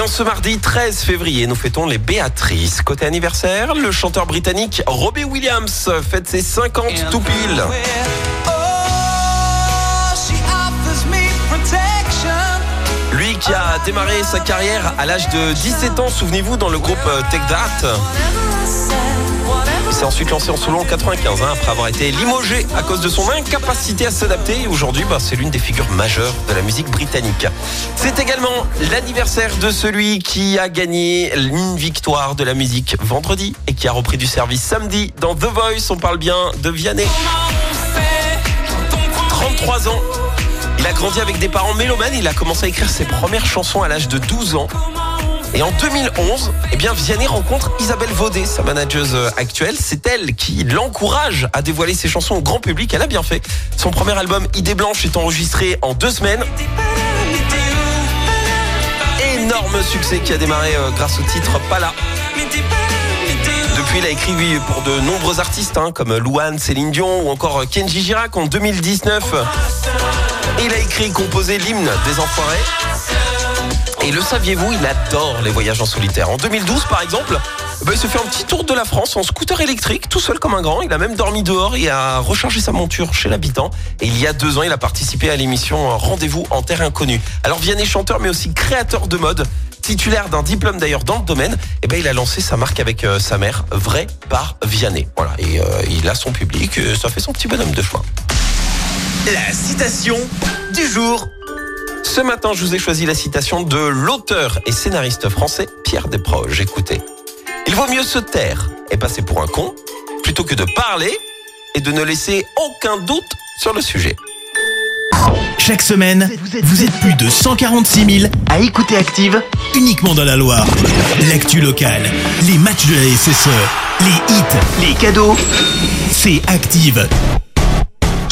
en ce mardi 13 février, nous fêtons les Béatrices. Côté anniversaire, le chanteur britannique Robbie Williams fête ses 50 tout. Qui a démarré sa carrière à l'âge de 17 ans, souvenez-vous, dans le groupe Take That. Il s'est ensuite lancé en solo en 95, hein, après avoir été limogé à cause de son incapacité à s'adapter. Aujourd'hui, bah, c'est l'une des figures majeures de la musique britannique. C'est également l'anniversaire de celui qui a gagné une victoire de la musique vendredi et qui a repris du service samedi dans The Voice. On parle bien de Vianney. 33 ans. Il a grandi avec des parents mélomanes. Il a commencé à écrire ses premières chansons à l'âge de 12 ans. Et en 2011, eh bien, Vianney rencontre Isabelle Vaudet, sa manageuse actuelle. C'est elle qui l'encourage à dévoiler ses chansons au grand public. Elle a bien fait. Son premier album Idée Blanche est enregistré en deux semaines. Énorme succès qui a démarré euh, grâce au titre Pas là. Depuis, il a écrit oui, pour de nombreux artistes hein, comme Louane, Céline Dion ou encore Kenji Girac en 2019. Il a écrit et composé l'hymne des Enfoirés. Et le saviez-vous, il adore les voyages en solitaire. En 2012, par exemple, bah, il se fait un petit tour de la France en scooter électrique, tout seul comme un grand. Il a même dormi dehors et a rechargé sa monture chez l'habitant. Et il y a deux ans, il a participé à l'émission Rendez-vous en terre inconnue. Alors Vianney, chanteur, mais aussi créateur de mode, titulaire d'un diplôme d'ailleurs dans le domaine, et ben il a lancé sa marque avec euh, sa mère, Vrai par Vianney. Voilà, et euh, il a son public, euh, ça fait son petit bonhomme de chemin. La citation du jour. Ce matin, je vous ai choisi la citation de l'auteur et scénariste français Pierre Desproges. Écoutez. Il vaut mieux se taire et passer pour un con plutôt que de parler et de ne laisser aucun doute sur le sujet. Chaque semaine, vous êtes plus de 146 000 à écouter Active uniquement dans la Loire. L'actu locale, les matchs de la SSE, les hits, les cadeaux, c'est Active.